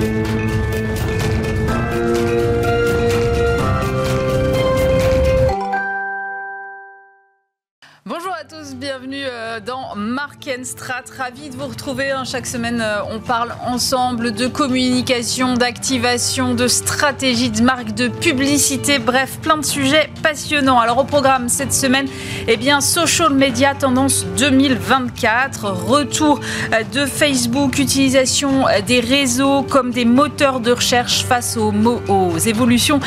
bienvenue euh, dans Strat. Ravi de vous retrouver. Hein. Chaque semaine, euh, on parle ensemble de communication, d'activation, de stratégie de marque, de publicité. Bref, plein de sujets passionnants. Alors, au programme cette semaine, eh bien, social media tendance 2024. Retour euh, de Facebook, utilisation des réseaux comme des moteurs de recherche face aux, aux évolutions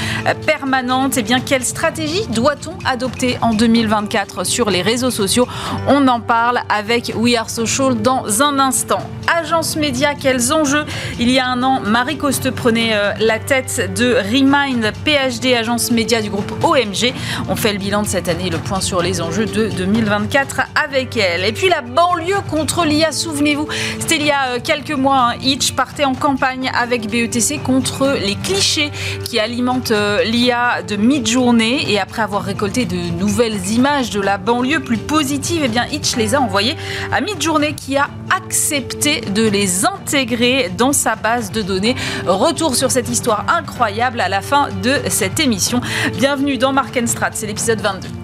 permanentes. Eh bien, quelle stratégie doit-on adopter en 2024 sur les réseaux sociaux? On en parle avec We Are Social dans un instant. Agence média, quels enjeux Il y a un an, Marie Coste prenait euh, la tête de Remind PhD, agence média du groupe OMG. On fait le bilan de cette année, le point sur les enjeux de 2024 avec elle. Et puis la banlieue contre l'IA, souvenez-vous, c'était il y a euh, quelques mois, hein, Itch partait en campagne avec BETC contre les clichés qui alimentent euh, l'IA de mi-journée. Et après avoir récolté de nouvelles images de la banlieue plus positives, et eh bien Itch les a envoyés à Midjourney qui a accepté de les intégrer dans sa base de données. Retour sur cette histoire incroyable à la fin de cette émission. Bienvenue dans Strat, c'est l'épisode 22.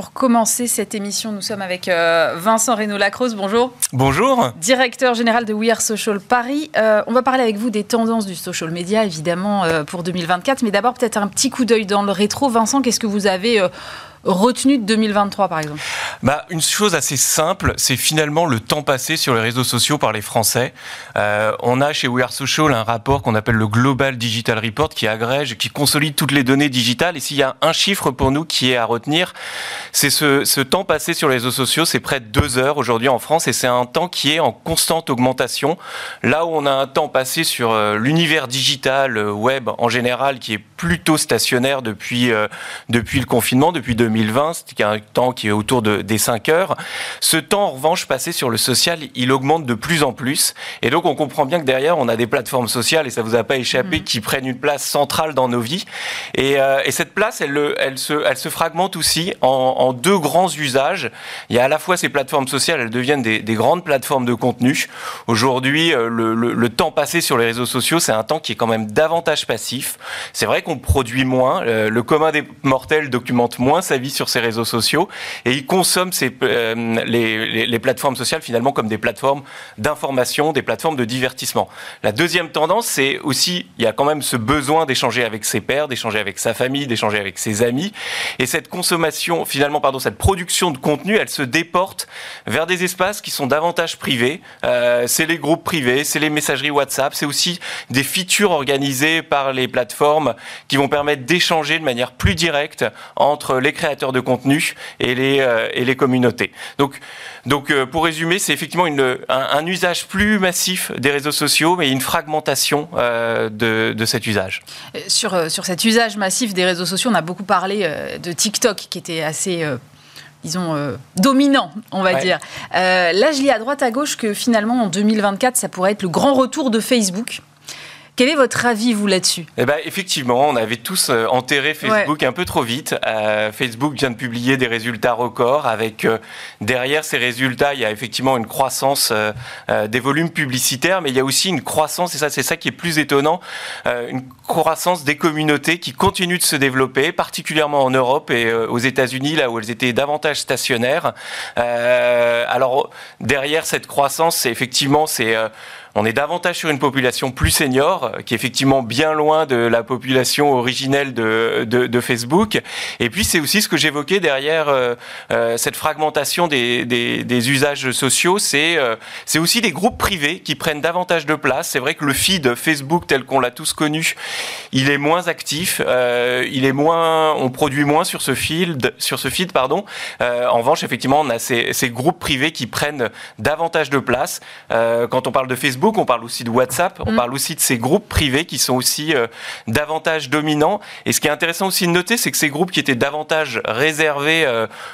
Pour commencer cette émission, nous sommes avec euh, Vincent Reynaud-Lacrosse. Bonjour. Bonjour. Directeur général de We Are Social Paris. Euh, on va parler avec vous des tendances du social media, évidemment, euh, pour 2024. Mais d'abord, peut-être un petit coup d'œil dans le rétro. Vincent, qu'est-ce que vous avez retenu de 2023 par exemple? Bah, Une chose assez simple, c'est finalement le temps passé sur les réseaux sociaux par les Français. Euh, on a chez We Are Social un rapport qu'on appelle le Global Digital Report qui agrège, qui consolide toutes les données digitales. Et s'il y a un chiffre pour nous qui est à retenir, c'est ce, temps passé sur les réseaux sociaux, c'est près de deux heures aujourd'hui en France et c'est un temps qui est en constante augmentation. Là où on a un temps passé sur euh, l'univers digital, euh, web en général, qui est plutôt stationnaire depuis, depuis le confinement, depuis 2020, 2020, c'était un temps qui est autour de, des 5 heures. Ce temps, en revanche, passé sur le social, il augmente de plus en plus. Et donc, on comprend bien que derrière, on a des plateformes sociales, et ça vous a pas échappé, mm. qui prennent une place centrale dans nos vies. Et, euh, et cette place, elle, elle, se, elle se fragmente aussi en, en, deux grands usages. Il y a à la fois ces plateformes sociales, elles deviennent des, des grandes plateformes de contenu. Aujourd'hui, euh, le, le, le, temps passé sur les réseaux sociaux, c'est un temps qui est quand même davantage passif. C'est vrai qu'on produit moins. Le, le commun des mortels documente moins sa vie sur ces réseaux sociaux et ils consomment ces, euh, les, plateformes sociales finalement comme des plateformes d'information, des plateformes de divertissement. La deuxième tendance, c'est aussi, il y a quand même ce besoin d'échanger avec ses pairs, d'échanger avec sa famille, d'échanger avec ses amis. Et cette consommation, finalement, pardon, cette production de contenu, elle se déporte vers des espaces qui sont davantage privés. Euh, c'est les groupes privés, c'est les messageries WhatsApp, c'est aussi des features organisées par les plateformes qui vont permettre d'échanger de manière plus directe entre les créateurs de contenu et les, euh, et les communautés. Donc, donc euh, pour résumer, c'est effectivement une, un, usage plus massif des réseaux sociaux, mais une fragmentation euh, de, de, cet usage. Sur, sur cet usage massif des réseaux sociaux, on a beaucoup parlé de TikTok, qui était assez disons, dominant, on va dire. là, je lis à droite, à gauche que finalement, en 2024, ça pourrait être le grand retour de Facebook. Quel est votre avis, vous, là-dessus? Eh ben, Effectivement, on avait tous euh, enterré Facebook un peu trop vite. Euh, Facebook vient de publier des résultats records avec euh, derrière ces résultats, il y a effectivement une croissance des volumes publicitaires, mais il y a aussi une croissance, et ça c'est ça qui est plus étonnant, une croissance des communautés qui continuent de se développer, particulièrement en Europe et aux États-Unis, là où elles étaient davantage stationnaires. alors derrière cette croissance, c'est effectivement c'est on est davantage sur une population plus senior, qui est effectivement bien loin de la population originelle de, Facebook. Et puis c'est aussi ce que j'évoquais derrière euh, euh, cette fragmentation des, usages sociaux, c'est euh, c'est aussi des groupes privés qui prennent davantage de place. C'est vrai que le feed Facebook tel qu'on l'a tous connu, il est moins actif, il est moins, on produit moins sur ce feed, sur ce feed pardon. en revanche, effectivement, on a ces, ces groupes privés qui prennent davantage de place. quand on parle de Facebook Facebook, on parle aussi de WhatsApp, on mm. parle aussi de ces groupes privés qui sont aussi davantage dominants. Et ce qui est intéressant aussi de noter, c'est que ces groupes qui étaient davantage réservés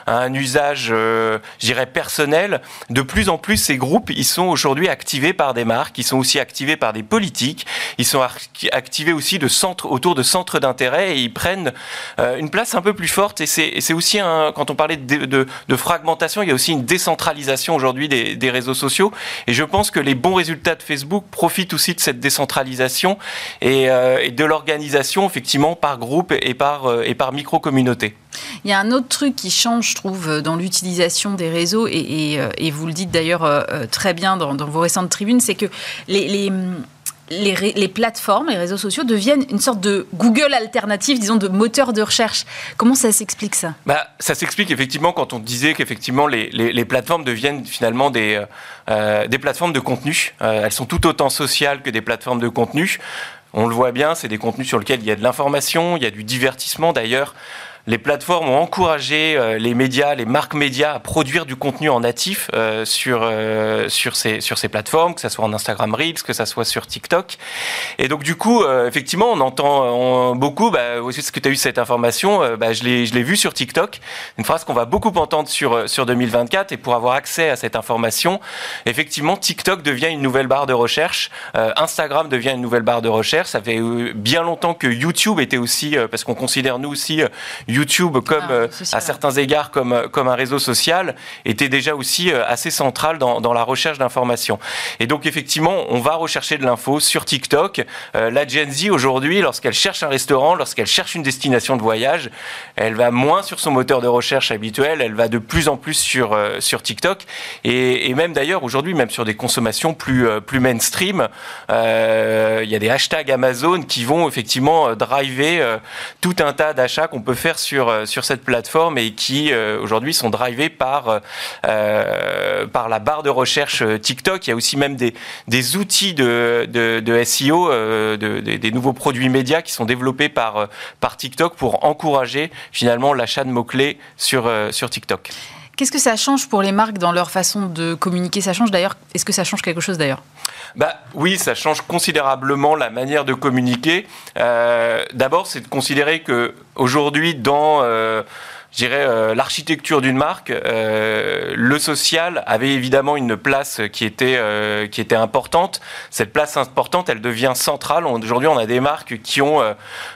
à un usage, je dirais, personnel, de plus en plus, ces groupes, ils sont aujourd'hui activés par des marques, ils sont aussi activés par des politiques, ils sont activés aussi de centres, autour de centres d'intérêt et ils prennent une place un peu plus forte. Et c'est aussi, un, quand on parlait de, de, fragmentation, il y a aussi une décentralisation aujourd'hui des, des, réseaux sociaux. Et je pense que les bons résultats Facebook profitent aussi de cette décentralisation et, et de l'organisation, effectivement, par groupe et par, et par micro-communauté. Il y a un autre truc qui change, je trouve, dans l'utilisation des réseaux, et, et, et vous le dites d'ailleurs euh, très bien dans, vos récentes tribunes, c'est que les les, plateformes, les réseaux sociaux deviennent une sorte de Google alternative, disons, de moteur de recherche. Comment ça s'explique ça? Bah, Ça s'explique effectivement quand on disait qu'effectivement les, les, plateformes deviennent finalement des, euh, des plateformes de contenu. Euh, elles sont tout autant sociales que des plateformes de contenu. On le voit bien, c'est des contenus sur lesquels il y a de l'information, il y a du divertissement d'ailleurs les plateformes ont encouragé euh, les médias, les marques médias à produire du contenu en natif euh, sur, euh, sur, ces, sur ces plateformes, que ce soit en Instagram Reels, que ce soit sur TikTok. Et donc, du coup, effectivement, on entend beaucoup, bah, aussi ce que tu as eu cette information, bah, je l'ai vu sur TikTok, une phrase qu'on va beaucoup entendre sur, sur 2024. Et pour avoir accès à cette information, effectivement, TikTok devient une nouvelle barre de recherche, Instagram devient une nouvelle barre de recherche. Ça fait bien longtemps que YouTube était aussi, parce qu'on considère nous aussi YouTube, comme ah, euh, à certains égards comme, euh, comme un réseau social, était déjà aussi euh, assez central dans, dans la recherche d'informations. Et donc effectivement, on va rechercher de l'info sur TikTok. la Gen Z aujourd'hui, lorsqu'elle cherche un restaurant, lorsqu'elle cherche une destination de voyage, elle va moins sur son moteur de recherche habituel, elle va de plus en plus sur, sur TikTok. Et, et même d'ailleurs aujourd'hui, même sur des consommations plus, plus mainstream, il y a des hashtags Amazon qui vont effectivement driver tout un tas d'achats qu'on peut faire sur, euh, sur cette plateforme et qui euh, aujourd'hui sont drivés par, euh, par la barre de recherche TikTok. Il y a aussi même des, outils de, SEO, de, des nouveaux produits médias qui sont développés par, TikTok pour encourager finalement l'achat de mots-clés sur TikTok. Qu'est-ce que ça change pour les marques dans leur façon de communiquer? Ça change d'ailleurs Est-ce que ça change quelque chose d'ailleurs? Bah, Oui, ça change considérablement la manière de communiquer. Euh, D'abord, c'est de considérer que aujourd'hui, dans euh, je dirais, euh, l'architecture d'une marque, euh, le social avait évidemment une place qui était, euh, qui était importante. Cette place importante, elle devient centrale. Aujourd'hui, on a des marques qui ont,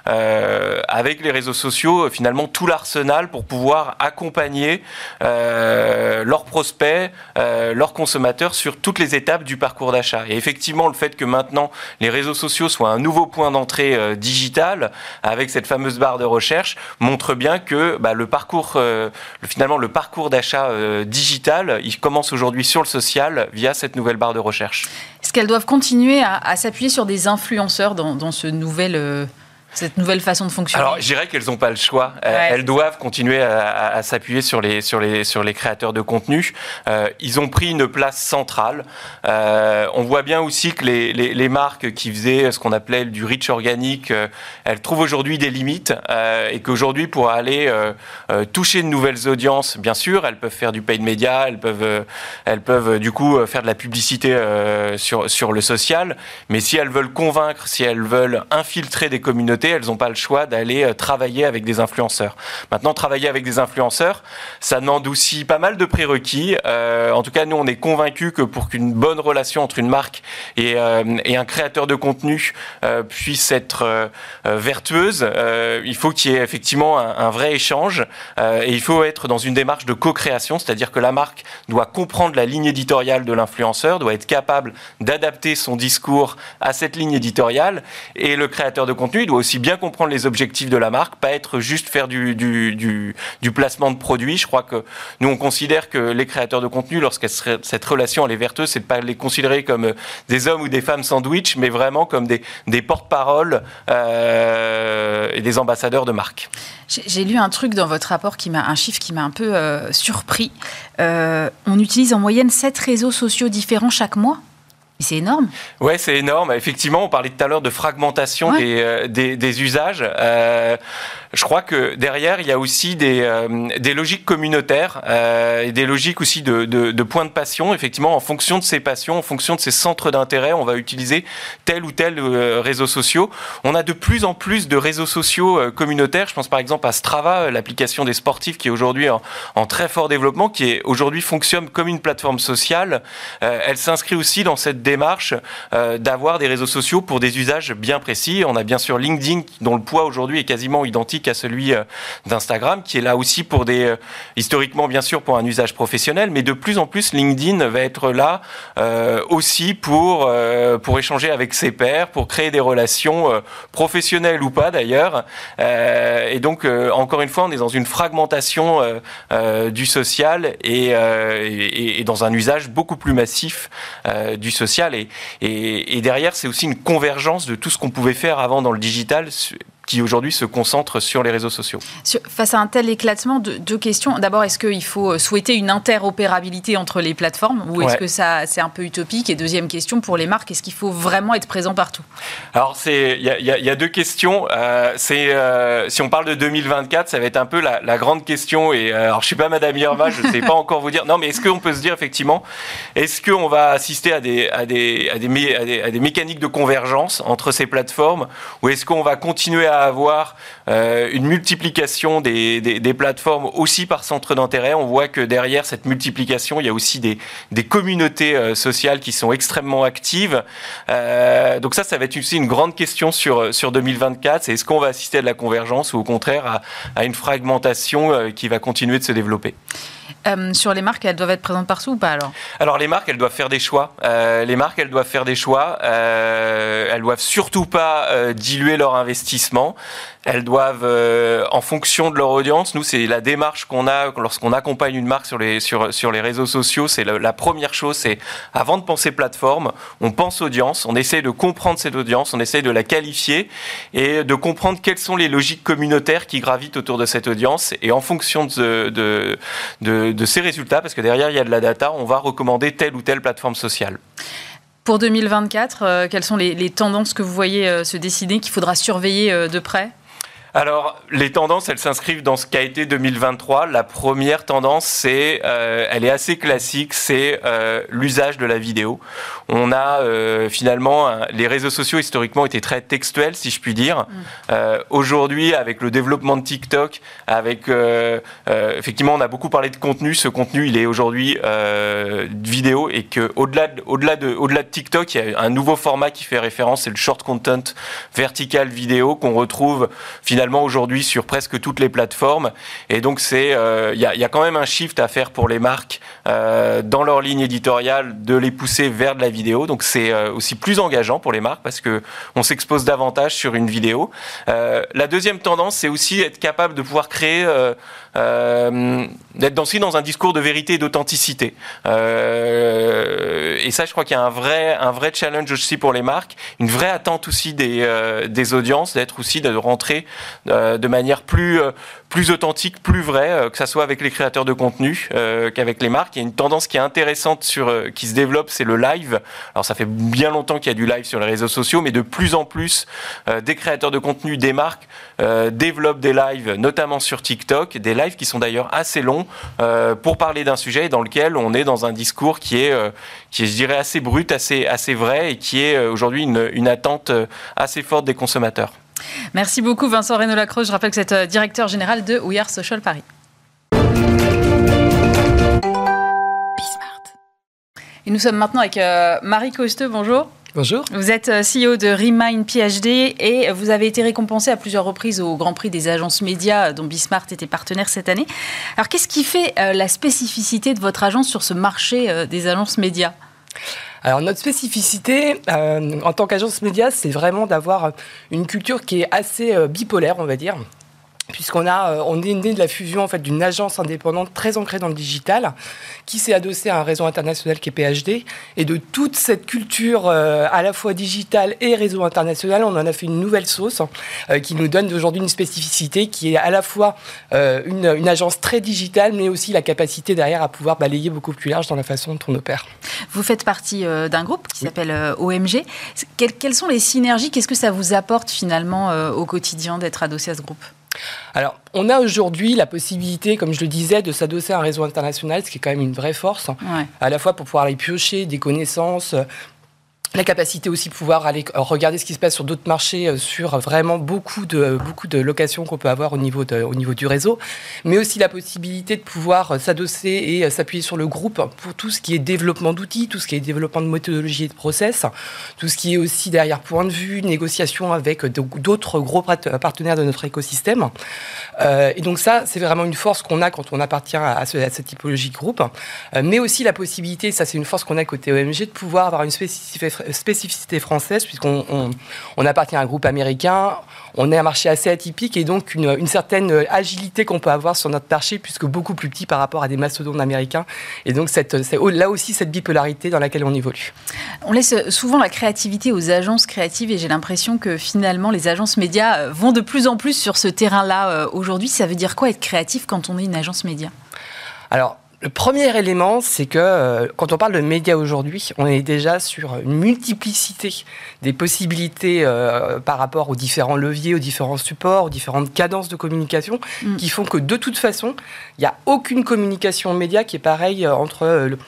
avec les réseaux sociaux, finalement tout l'arsenal pour pouvoir accompagner leurs prospects, leurs consommateurs sur toutes les étapes du parcours d'achat. Et effectivement, le fait que maintenant les réseaux sociaux soient un nouveau point d'entrée digital, avec cette fameuse barre de recherche, montre bien que bah, le parcours euh, finalement, le parcours d'achat euh, digital, il commence aujourd'hui sur le social via cette nouvelle barre de recherche. Est-ce qu'elles doivent continuer à, s'appuyer sur des influenceurs dans, dans ce nouvel euh, cette nouvelle façon de fonctionner Alors, je dirais qu'elles n'ont pas le choix. Elles doivent continuer à, s'appuyer sur les, sur, les, sur les créateurs de contenu. Euh, ils ont pris une place centrale. Euh, on voit bien aussi que les, les, les, marques qui faisaient ce qu'on appelait du reach organique, euh, elles trouvent aujourd'hui des limites euh, et qu'aujourd'hui, pour aller euh, toucher de nouvelles audiences, bien sûr, elles peuvent faire du paid media, elles peuvent, elles peuvent du coup faire de la publicité sur, sur le social. Mais si elles veulent convaincre, si elles veulent infiltrer des communautés, elles n'ont pas le choix d'aller euh, travailler avec des influenceurs. Maintenant, travailler avec des influenceurs, ça demande aussi pas mal de prérequis. Euh, en tout cas, nous, on est convaincus que pour qu'une bonne relation entre une marque et, euh, un créateur de contenu puisse être vertueuse, il faut qu'il y ait effectivement un, un vrai échange et il faut être dans une démarche de co-création, c'est-à-dire que la marque doit comprendre la ligne éditoriale de l'influenceur, doit être capable d'adapter son discours à cette ligne éditoriale et le créateur de contenu doit aussi bien comprendre les objectifs de la marque, pas être juste faire du, placement de produits. Je crois que nous, on considère que les créateurs de contenu, lorsque cette relation elle est vertueuse, c'est de pas les considérer comme des hommes ou des femmes sandwich, mais vraiment comme des, porte-paroles euh, et des ambassadeurs de marque. J'ai lu un truc dans votre rapport qui m'a un chiffre qui m'a un peu euh, surpris. Euh, on utilise en moyenne 7 réseaux sociaux différents chaque mois? C'est énorme. Ouais, c'est énorme. Effectivement, on parlait tout à l'heure de fragmentation des, euh, des, des, usages. Euh, je crois que derrière, il y a aussi des, euh, logiques communautaires euh, et des logiques aussi de, points de passion. Effectivement, en fonction de ces passions, en fonction de ces centres d'intérêt, on va utiliser tel ou tel euh, réseau social. On a de plus en plus de réseaux sociaux communautaires. Je pense par exemple à Strava, l'application des sportifs qui est aujourd'hui en, en, très fort développement, qui aujourd'hui fonctionne comme une plateforme sociale. elle s'inscrit aussi dans cette démarche d'avoir des réseaux sociaux pour des usages bien précis. On a bien sûr LinkedIn dont le poids aujourd'hui est quasiment identique à celui euh, d'Instagram, qui est là aussi pour des, euh, historiquement bien sûr pour un usage professionnel, mais de plus en plus LinkedIn va être là euh, aussi pour, pour échanger avec ses pairs, pour créer des relations professionnelles ou pas d'ailleurs. Et donc encore une fois, on est dans une fragmentation du social et, et, et, dans un usage beaucoup plus massif du social. Et, et derrière, c'est aussi une convergence de tout ce qu'on pouvait faire avant dans le digital qui aujourd'hui se concentre sur les réseaux sociaux. Face à un tel éclatement, deux, deux questions. D'abord, est-ce qu'il faut souhaiter une interopérabilité entre les plateformes ou est-ce que ça c'est un peu utopique? Et deuxième question pour les marques, est-ce qu'il faut vraiment être présent partout? Alors il y, y, y, a deux questions. Euh, c'est euh, si on parle de 2024, ça va être un peu la, la grande question. Et euh, alors je suis pas Madame Irma, je ne sais pas encore vous dire. Non, mais est-ce qu'on peut se dire effectivement, est-ce qu'on va assister à des à des, à des à des à des mécaniques de convergence entre ces plateformes ou est-ce qu'on va continuer à avoir euh, une multiplication des, des, plateformes aussi par centre d'intérêt. On voit que derrière cette multiplication, il y a aussi des, des communautés euh, sociales qui sont extrêmement actives. Euh, donc ça, ça va être aussi une grande question sur, sur 2024. C'est est-ce qu'on va assister à de la convergence ou au contraire à, une fragmentation qui va continuer de se développer? Euh, sur les marques, elles doivent être présentes partout ou pas alors Alors les marques, elles doivent faire des choix. Euh, les marques, elles doivent faire des choix. Euh, elles doivent surtout pas diluer leur investissement. Elles doivent, euh, en fonction de leur audience, nous c'est la démarche qu'on a lorsqu'on accompagne une marque sur les sur sur les réseaux sociaux. C'est la, première chose, c'est avant de penser plateforme, on pense audience, on essaie de comprendre cette audience, on essaie de la qualifier et de comprendre quelles sont les logiques communautaires qui gravitent autour de cette audience. Et en fonction de, de, de, ces résultats, parce que derrière il y a de la data, on va recommander telle ou telle plateforme sociale. Pour 2024, euh, quelles sont les, tendances que vous voyez euh, se dessiner, qu'il faudra surveiller de près? Alors, les tendances, elles s'inscrivent dans ce qu'a été 2023. La première tendance, c'est, euh, elle est assez classique, c'est euh, l'usage de la vidéo. On a euh, finalement, les réseaux sociaux historiquement étaient très textuels, si je puis dire. Mm. Aujourd'hui, avec le développement de TikTok, avec effectivement, on a beaucoup parlé de contenu. Ce contenu, il est aujourd'hui vidéo et que au-delà de, au-delà de, au-delà de TikTok, il y a un nouveau format qui fait référence, c'est le short content vertical vidéo qu'on retrouve finalement aujourd'hui sur presque toutes les plateformes. Et donc c'est, il euh, y, a, quand même un shift à faire pour les marques euh, dans leur ligne éditoriale de les pousser vers de la vidéo. Donc c'est euh, aussi plus engageant pour les marques parce que on s'expose davantage sur une vidéo. Euh, la deuxième tendance, c'est aussi être capable de pouvoir créer euh, euh, d'être aussi dans un discours de vérité et d'authenticité. Euh, et ça, je crois qu'il y a un vrai, un vrai challenge aussi pour les marques, une vraie attente aussi des, euh, des audiences, d'être aussi de rentrer euh, de manière plus euh, plus authentique, plus vraie, euh, que ça soit avec les créateurs de contenu qu'avec les marques. Il y a une tendance qui est intéressante sur qui se développe, c'est le live. Alors ça fait bien longtemps qu'il y a du live sur les réseaux sociaux, mais de plus en plus des créateurs de contenu, des marques développent des lives, notamment sur TikTok, des lives qui sont d'ailleurs assez longs euh, pour parler d'un sujet dans lequel on est dans un discours qui est, euh, qui je dirais, assez brut, assez, assez vrai et qui est euh, aujourd'hui une, une attente euh, assez forte des consommateurs. Merci beaucoup Vincent Renaud Lacroix. Je rappelle que vous êtes directeur général de We Are Social Paris. Et nous sommes maintenant avec euh, Marie Costeux. Bonjour. Bonjour. Vous êtes CEO de Remind PhD et vous avez été récompensé à plusieurs reprises au Grand Prix des agences médias dont Bismart était partenaire cette année. Alors qu'est-ce qui fait euh, la spécificité de votre agence sur ce marché euh, des agences médias? Alors notre spécificité euh, en tant qu'agence média, c'est vraiment d'avoir une culture qui est assez euh, bipolaire, on va dire puisqu'on a, euh, on est né de la fusion en fait d'une agence indépendante très ancrée dans le digital, qui s'est adossée à un réseau international qui est PhD, et de toute cette culture euh, à la fois digitale et réseau international, on en a fait une nouvelle sauce euh, qui nous donne aujourd'hui une spécificité qui est à la fois euh, une, une, agence très digitale, mais aussi la capacité derrière à pouvoir balayer beaucoup plus large dans la façon dont on opère. Vous faites partie d'un groupe qui oui. s'appelle OMG. Quelles, sont les synergies? Qu'est-ce que ça vous apporte finalement au quotidien d'être adossé à ce groupe? Alors, on a aujourd'hui la possibilité, comme je le disais, de s'adosser à un réseau international, ce qui est quand même une vraie force, à la fois pour pouvoir aller piocher des connaissances, la capacité aussi de pouvoir aller regarder ce qui se passe sur d'autres marchés, euh, sur vraiment beaucoup de, beaucoup de locations qu'on peut avoir au niveau, au niveau du réseau, mais aussi la possibilité de pouvoir euh, s'adosser et euh, s'appuyer sur le groupe pour tout ce qui est développement d'outils, tout ce qui est développement de méthodologie et de process, tout ce qui est aussi derrière point de vue, négociation avec d'autres gros partenaires de notre écosystème. et donc ça, c'est vraiment une force qu'on a quand on appartient à, cette typologie de groupe, mais aussi la possibilité, ça c'est une force qu'on a côté OMG, de pouvoir avoir une spécificité spécificité française, puisqu'on on, appartient à un groupe américain, on est un marché assez atypique et donc une, certaine agilité qu'on peut avoir sur notre marché, puisque beaucoup plus petit par rapport à des mastodontes américains. Et donc cette, là aussi cette bipolarité dans laquelle on évolue. On laisse souvent la créativité aux agences créatives et j'ai l'impression que finalement les agences médias vont de plus en plus sur ce terrain-là euh, aujourd'hui. Ça veut dire quoi être créatif quand on est une agence média? Alors, le premier élément, c'est que euh, quand on parle de médias aujourd'hui, on est déjà sur une multiplicité des possibilités euh, par rapport aux différents leviers, aux différents supports, aux différentes cadences de communication, mm. qui font que de toute façon, il n'y a aucune communication média qui est pareille euh, entre le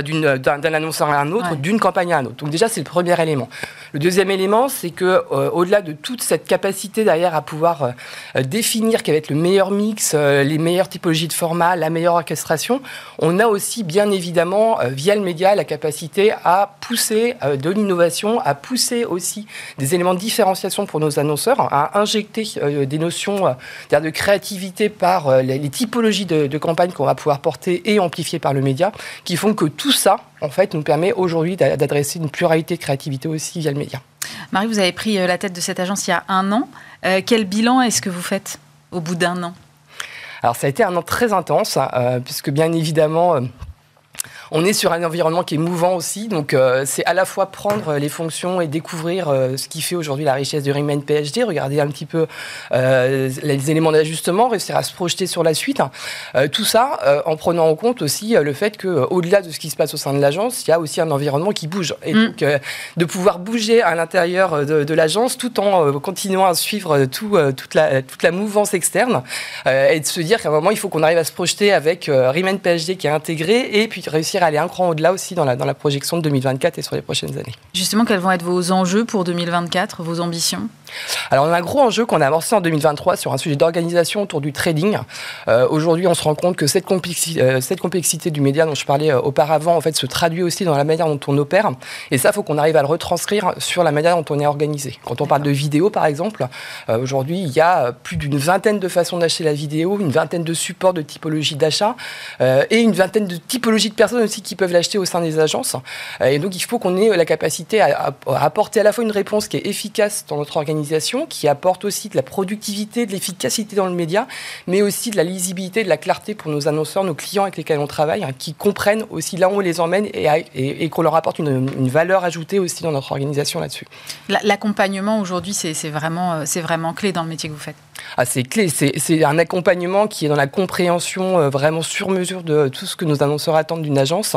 d'un annonceur à un autre, d'une campagne à un autre. Donc déjà, c'est le premier élément. Le deuxième élément, c'est que euh, au-delà de toute cette capacité derrière à pouvoir euh, définir quel va être le meilleur mix, euh, les meilleures typologies de format, la meilleure orchestration, on a aussi bien évidemment via le média la capacité à pousser de l'innovation, à pousser aussi des éléments de différenciation pour nos annonceurs, à injecter des notions de créativité par les, typologies de, de campagnes qu'on va pouvoir porter et amplifier par le média, qui font que tout ça, en fait, nous permet aujourd'hui d'adresser une pluralité de créativité aussi via le média. Marie, vous avez pris euh, la tête de cette agence il y a un an. Euh, quel bilan est-ce que vous faites au bout d'un an? Alors, ça a été un an très intense, euh, puisque bien évidemment, on est sur un environnement qui est mouvant aussi, donc euh, c'est à la fois prendre les fonctions et découvrir euh, ce qui fait aujourd'hui la richesse du Remain PhD, regarder un petit peu euh, les éléments d'ajustement, réussir à se projeter sur la suite. tout ça en prenant en compte aussi le fait qu'au-delà de ce qui se passe au sein de l'agence, il y a aussi un environnement qui bouge. Et mm. donc de pouvoir bouger à l'intérieur de, l'agence tout en continuant à suivre tout, toute, la, toute la mouvance externe et de se dire qu'à un moment, il faut qu'on arrive à se projeter avec Remain PhD qui est intégré et puis réussir aller un cran au-delà aussi dans la, dans la projection de 2024 et sur les prochaines années. Justement, quels vont être vos enjeux pour 2024, vos ambitions? Alors, on a un gros enjeu qu'on a amorcé en 2023 sur un sujet d'organisation autour du trading. Euh, aujourd'hui, on se rend compte que cette complexité, euh, cette complexité du média dont je parlais euh, auparavant, en fait, se traduit aussi dans la manière dont on opère. Et ça, il faut qu'on arrive à le retranscrire sur la manière dont on est organisé. Quand on parle de vidéo, par exemple, aujourd'hui, il y a plus d'une vingtaine de façons d'acheter la vidéo, une vingtaine de supports de typologie d'achat et une vingtaine de typologies de personnes qui peuvent l'acheter au sein des agences. et donc, il faut qu'on ait la capacité à, à apporter à la fois une réponse qui est efficace dans notre organisation qui apporte aussi de la productivité, de l'efficacité dans le média, mais aussi de la lisibilité, de la clarté pour nos annonceurs, nos clients avec lesquels on travaille, hein, qui comprennent aussi là où on les emmène et, qu'on leur apporte une, valeur ajoutée aussi dans notre organisation là-dessus. L'accompagnement aujourd'hui, c'est vraiment, euh, vraiment clé dans le métier que vous faites. Ah, c'est clé, c'est un accompagnement qui est dans la compréhension euh, vraiment sur mesure de tout ce que nos annonceurs attendent d'une agence.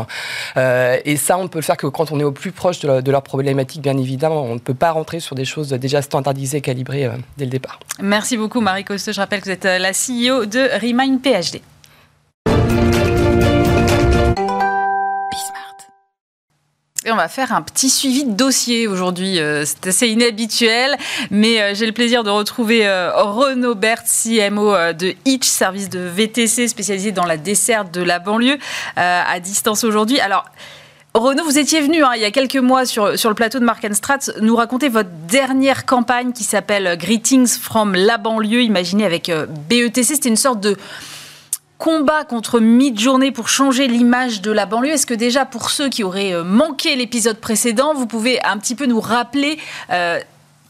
Euh, et ça, on peut le faire que quand on est au plus proche de, de leur problématique, bien évidemment. On ne peut pas rentrer sur des choses déjà standardisées, calibrées euh, dès le départ. Merci beaucoup, Marie Coste. Je rappelle que vous êtes la CEO de Remind PhD. On va faire un petit suivi de dossier aujourd'hui. Euh, c'est assez inhabituel, mais euh, j'ai le plaisir de retrouver euh, Renaud Bert, CMO de Hitch, service de VTC spécialisé dans la desserte de la banlieue, à distance aujourd'hui. Alors, Renaud, vous étiez venu hein, il y a quelques mois sur, sur le plateau de Mark Strat nous raconter votre dernière campagne qui s'appelle Greetings from la banlieue, imaginée avec BETC. C'était une sorte de combat contre mid-journée pour changer l'image de la banlieue. Est-ce que déjà pour ceux qui auraient euh, manqué l'épisode précédent, vous pouvez un petit peu nous rappeler euh,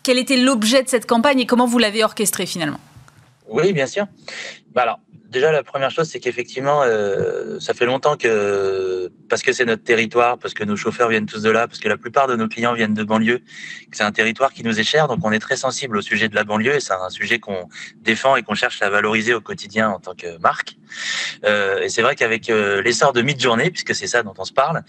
quel était l'objet de cette campagne et comment vous l'avez orchestrée finalement? Oui, bien sûr. Bah alors, déjà, la première chose, c'est qu'effectivement, euh, ça fait longtemps que, parce que c'est notre territoire, parce que nos chauffeurs viennent tous de là, parce que la plupart de nos clients viennent de banlieue, c'est un territoire qui nous est cher, donc on est très sensible au sujet de la banlieue et c'est un sujet qu'on défend et qu'on cherche à valoriser au quotidien en tant que marque. Euh, et c'est vrai qu'avec euh, l'essor de mid-journée, puisque c'est ça dont on se parle,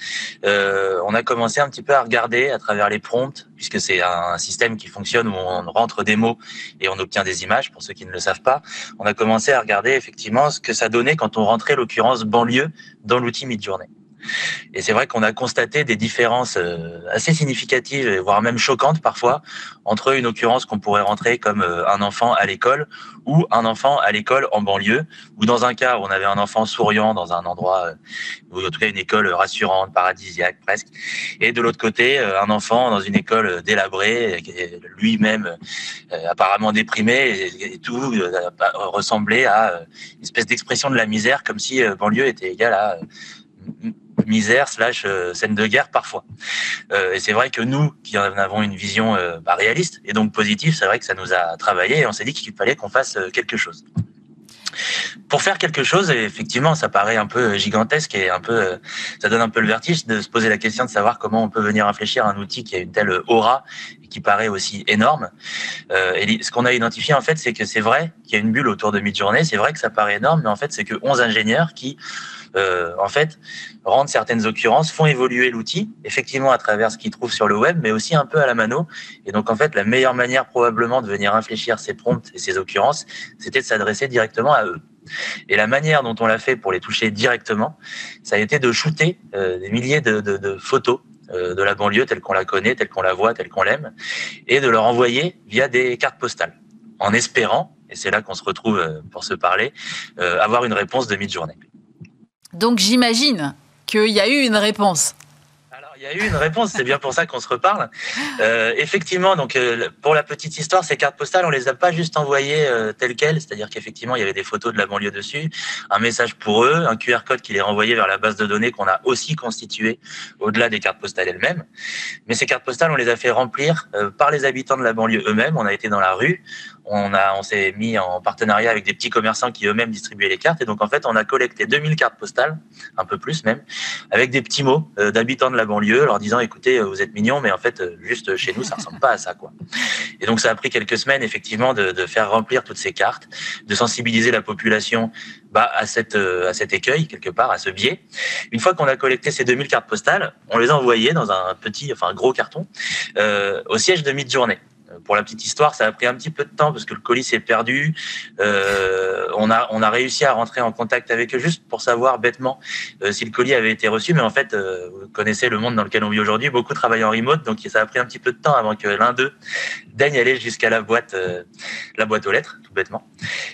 on a commencé un petit peu à regarder à travers les prompts, puisque c'est un système qui fonctionne où on rentre des mots et on obtient des images, pour ceux qui ne le savent pas, on a commencé à regarder effectivement ce que ça donnait quand on rentrait l'occurrence banlieue dans l'outil Midjourney. Et c'est vrai qu'on a constaté des différences euh, assez significatives, voire même choquantes parfois, entre une occurrence qu'on pourrait rentrer comme euh, un enfant à l'école ou un enfant à l'école en banlieue, ou dans un cas où on avait un enfant souriant dans un endroit, euh, ou en tout cas une école rassurante, paradisiaque presque, et de l'autre côté, un enfant dans une école délabrée, lui-même apparemment déprimé, et, tout ressemblait à une espèce d'expression de la misère, comme si banlieue était égal à misère slash euh, scène de guerre parfois. Euh, et c'est vrai que nous, qui en avons une vision euh, bah, réaliste et donc positive, c'est vrai que ça nous a travaillé et on s'est dit qu'il fallait qu'on fasse quelque chose. Pour faire quelque chose, effectivement, ça paraît un peu gigantesque et un peu, ça donne un peu le vertige de se poser la question de savoir comment on peut venir réfléchir un outil qui a une telle aura et qui paraît aussi énorme. et ce qu'on a identifié en fait, c'est que c'est vrai qu'il y a une bulle autour de Midjourney. C'est vrai que ça paraît énorme, mais en fait, c'est que 11 ingénieurs qui euh, en fait, rendent certaines occurrences, font évoluer l'outil, effectivement à travers ce qu'ils trouvent sur le web, mais aussi un peu à la mano. Et donc, en fait, la meilleure manière probablement de venir infléchir ces prompts et ces occurrences, c'était de s'adresser directement à eux. Et la manière dont on l'a fait pour les toucher directement, ça a été de shooter euh, des milliers de, photos euh, de la banlieue telle qu'on la connaît, telle qu'on la voit, telle qu'on l'aime, et de leur envoyer via des cartes postales, en espérant, et c'est là qu'on se retrouve pour se parler, avoir une réponse de mi-journée. Donc j'imagine qu'il y a eu une réponse. Alors il y a eu une réponse, c'est bien pour ça qu'on se reparle. Euh, effectivement, donc euh, pour la petite histoire, ces cartes postales, on les a pas juste envoyées euh, telles quelles, c'est-à-dire qu'effectivement il y avait des photos de la banlieue dessus, un message pour eux, un QR code qui les renvoyait vers la base de données qu'on a aussi constituée au-delà des cartes postales elles-mêmes. Mais ces cartes postales, on les a fait remplir par les habitants de la banlieue eux-mêmes. On a été dans la rue, on a, on s'est mis en partenariat avec des petits commerçants qui eux-mêmes distribuaient les cartes. Et donc, en fait, on a collecté 2000 cartes postales, un peu plus même, avec des petits mots euh, d'habitants de la banlieue, leur disant, écoutez, euh, vous êtes mignons, mais en fait, euh, juste chez nous, ça ressemble pas à ça, quoi. Et donc, ça a pris quelques semaines, effectivement, de, de faire remplir toutes ces cartes, de sensibiliser la population bah, à, cette, à cet écueil, quelque part, à ce biais. Une fois qu'on a collecté ces 2000 cartes postales, on les a envoyées dans un petit, enfin, un gros carton, euh, au siège de Mid-Journée pour la petite histoire, ça a pris un petit peu de temps parce que le colis s'est perdu. Euh, on a on a réussi à rentrer en contact avec eux juste pour savoir bêtement euh, si le colis avait été reçu. Mais en fait, euh, vous connaissez le monde dans lequel on vit aujourd'hui. Beaucoup travaillent en remote, donc ça a pris un petit peu de temps avant que l'un d'eux daigne aller jusqu'à la boîte la boîte aux lettres, tout bêtement.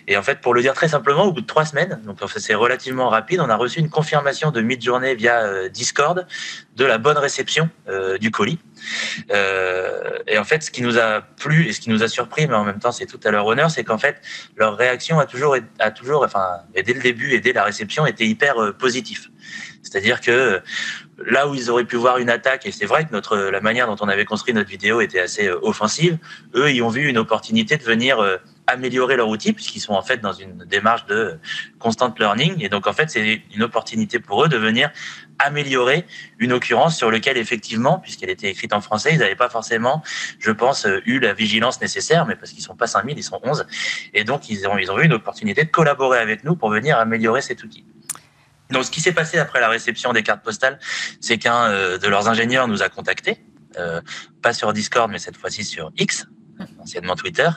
Et en fait, pour le dire très simplement, au bout de trois semaines, donc c'est relativement rapide, on a reçu une confirmation de mid-journée via Discord de la bonne réception du colis. Euh, et en fait, ce qui nous a plu et ce qui nous a surpris, mais en même temps, c'est tout à leur honneur, c'est qu'en fait, leur réaction a toujours, a toujours, enfin, dès le début et dès la réception, était hyper euh, positif. C'est-à-dire que là où ils auraient pu voir une attaque, et c'est vrai que notre, la manière dont on avait construit notre vidéo était assez euh, offensive, eux, ils ont vu une opportunité de venir améliorer leur outil puisqu'ils sont en fait dans une démarche de constant learning et donc en fait c'est une opportunité pour eux de venir améliorer une occurrence sur laquelle effectivement puisqu'elle était écrite en français ils n'avaient pas forcément je pense eu la vigilance nécessaire mais parce qu'ils sont pas 5000 ils sont 11 et donc ils ont ils ont eu une opportunité de collaborer avec nous pour venir améliorer cet outil. Donc ce qui s'est passé après la réception des cartes postales c'est qu'un euh, de leurs ingénieurs nous a contactés euh, pas sur Discord mais cette fois-ci sur X anciennement Twitter,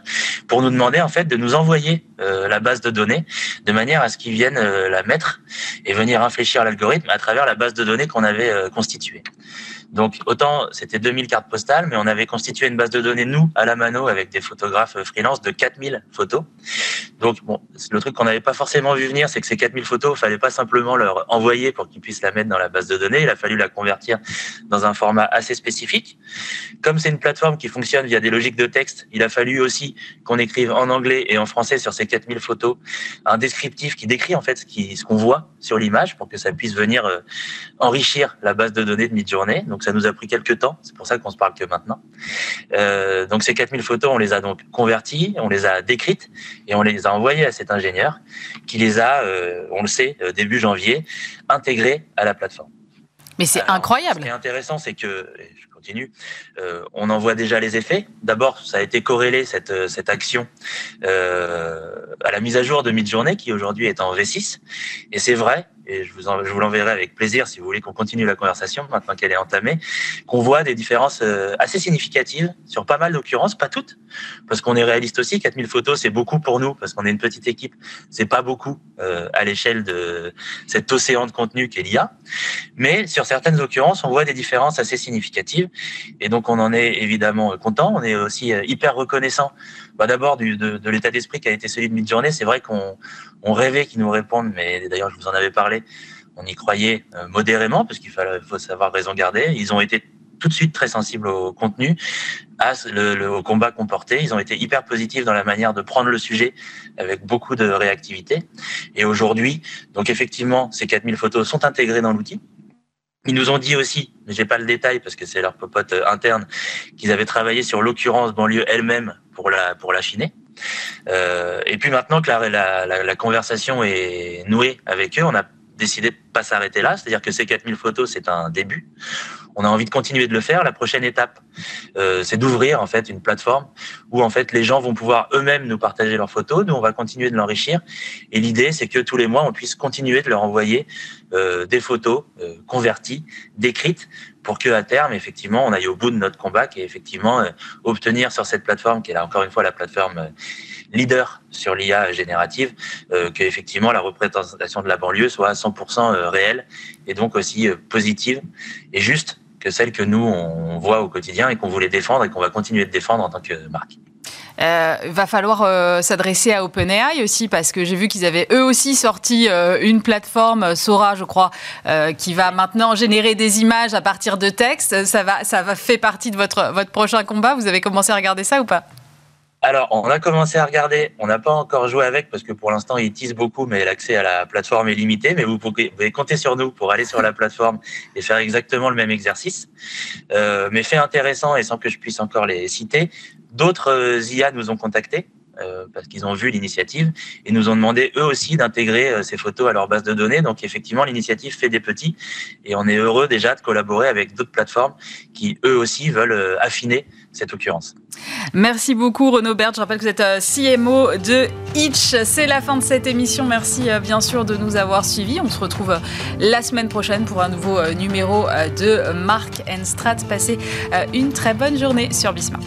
pour nous demander en fait de nous envoyer euh, la base de données de manière à ce qu'ils viennent euh, la mettre et venir infléchir l'algorithme à travers la base de données qu'on avait euh, constituée. Donc autant c'était 2000 cartes postales, mais on avait constitué une base de données nous à la mano avec des photographes freelance de 4000 photos. Donc bon, le truc qu'on n'avait pas forcément vu venir, c'est que ces 4000 photos, il fallait pas simplement leur envoyer pour qu'ils puissent la mettre dans la base de données. Il a fallu la convertir dans un format assez spécifique. Comme c'est une plateforme qui fonctionne via des logiques de texte, il a fallu aussi qu'on écrive en anglais et en français sur ces 4000 photos un descriptif qui décrit en fait ce qu'on voit sur l'image pour que ça puisse venir euh, enrichir la base de données de Midjourney. Donc ça nous a pris quelques temps, c'est pour ça qu'on se parle que maintenant. Euh, donc ces 4000 photos, on les a donc converties, on les a décrites et on les a envoyées à cet ingénieur qui les a, euh, on le sait, début janvier, intégrées à la plateforme. Mais c'est incroyable. Ce qui est intéressant, c'est que je continue. on en voit déjà les effets. D'abord, ça a été corrélé cette cette action à la mise à jour de Midjourney qui aujourd'hui est en V6. Et c'est vrai et je vous, je vous l'enverrai avec plaisir si vous voulez qu'on continue la conversation maintenant qu'elle est entamée, qu'on voit des différences euh, assez significatives sur pas mal d'occurrences, pas toutes, parce qu'on est réaliste aussi. 4000 photos, c'est beaucoup pour nous, parce qu'on est une petite équipe. C'est pas beaucoup euh, à l'échelle de cet océan de contenu qu'est l'IA. Mais sur certaines occurrences, on voit des différences assez significatives. Et donc, on en est évidemment content. On est aussi euh, hyper reconnaissant bah d'abord de, de l'état d'esprit qui a été celui de Midjourney. C'est vrai qu'on on rêvait qu'ils nous répondent, mais d'ailleurs je vous en avais parlé, on y croyait euh, modérément parce qu'il faut savoir raison garder. Ils ont été tout de suite très sensibles au contenu, au combat qu'on portait. Ils ont été hyper positifs dans la manière de prendre le sujet avec beaucoup de réactivité. Et aujourd'hui, donc effectivement, ces 4000 photos sont intégrées dans l'outil. Ils nous ont dit aussi, mais j'ai pas le détail parce que c'est leur popote euh, interne, qu'ils avaient travaillé sur l'occurrence banlieue elle-même pour la pour l'affiner. Euh, et puis maintenant que la, la, conversation est nouée avec eux, on a décidé de pas s'arrêter là, c'est-à-dire que ces 4000 photos, c'est un début. On a envie de continuer de le faire. La prochaine étape, euh, c'est d'ouvrir en fait une plateforme où en fait les gens vont pouvoir eux-mêmes nous partager leurs photos. Nous, on va continuer de l'enrichir. Et l'idée, c'est que tous les mois, on puisse continuer de leur envoyer euh, des photos euh, converties, décrites, pour que à terme, effectivement, on aille au bout de notre combat, qui est effectivement euh, obtenir sur cette plateforme, qui est là encore une fois la plateforme euh, leader sur l'IA générative, euh, que effectivement la représentation de la banlieue soit à 100% euh, réelle et donc aussi euh, positive et juste que celle que nous on voit au quotidien et qu'on voulait défendre et qu'on va continuer de défendre en tant que marque. Euh, va falloir euh, s'adresser à OpenAI aussi parce que j'ai vu qu'ils avaient eux aussi sorti euh, une plateforme Sora, je crois, euh, qui va maintenant générer des images à partir de textes. Ça va, ça va fait partie de votre votre prochain combat. Vous avez commencé à regarder ça ou pas? Alors, on a commencé à regarder. On n'a pas encore joué avec parce que pour l'instant, ils teasent beaucoup, mais l'accès à la plateforme est limité. Mais vous pouvez, compter sur nous pour aller sur la plateforme et faire exactement le même exercice. Euh, mais fait intéressant et sans que je puisse encore les citer, d'autres euh, IA nous ont contactés. Euh, parce qu'ils ont vu l'initiative et nous ont demandé eux aussi d'intégrer euh, ces photos à leur base de données. Donc effectivement, l'initiative fait des petits et on est heureux déjà de collaborer avec d'autres plateformes qui eux aussi veulent euh, affiner cette occurrence. Merci beaucoup Renaud Bert. Je rappelle que vous êtes CMO de Itch. C'est la fin de cette émission. Merci bien sûr de nous avoir suivis. On se retrouve la semaine prochaine pour un nouveau numéro de Marc Strat. Passez une très bonne journée sur Bismart.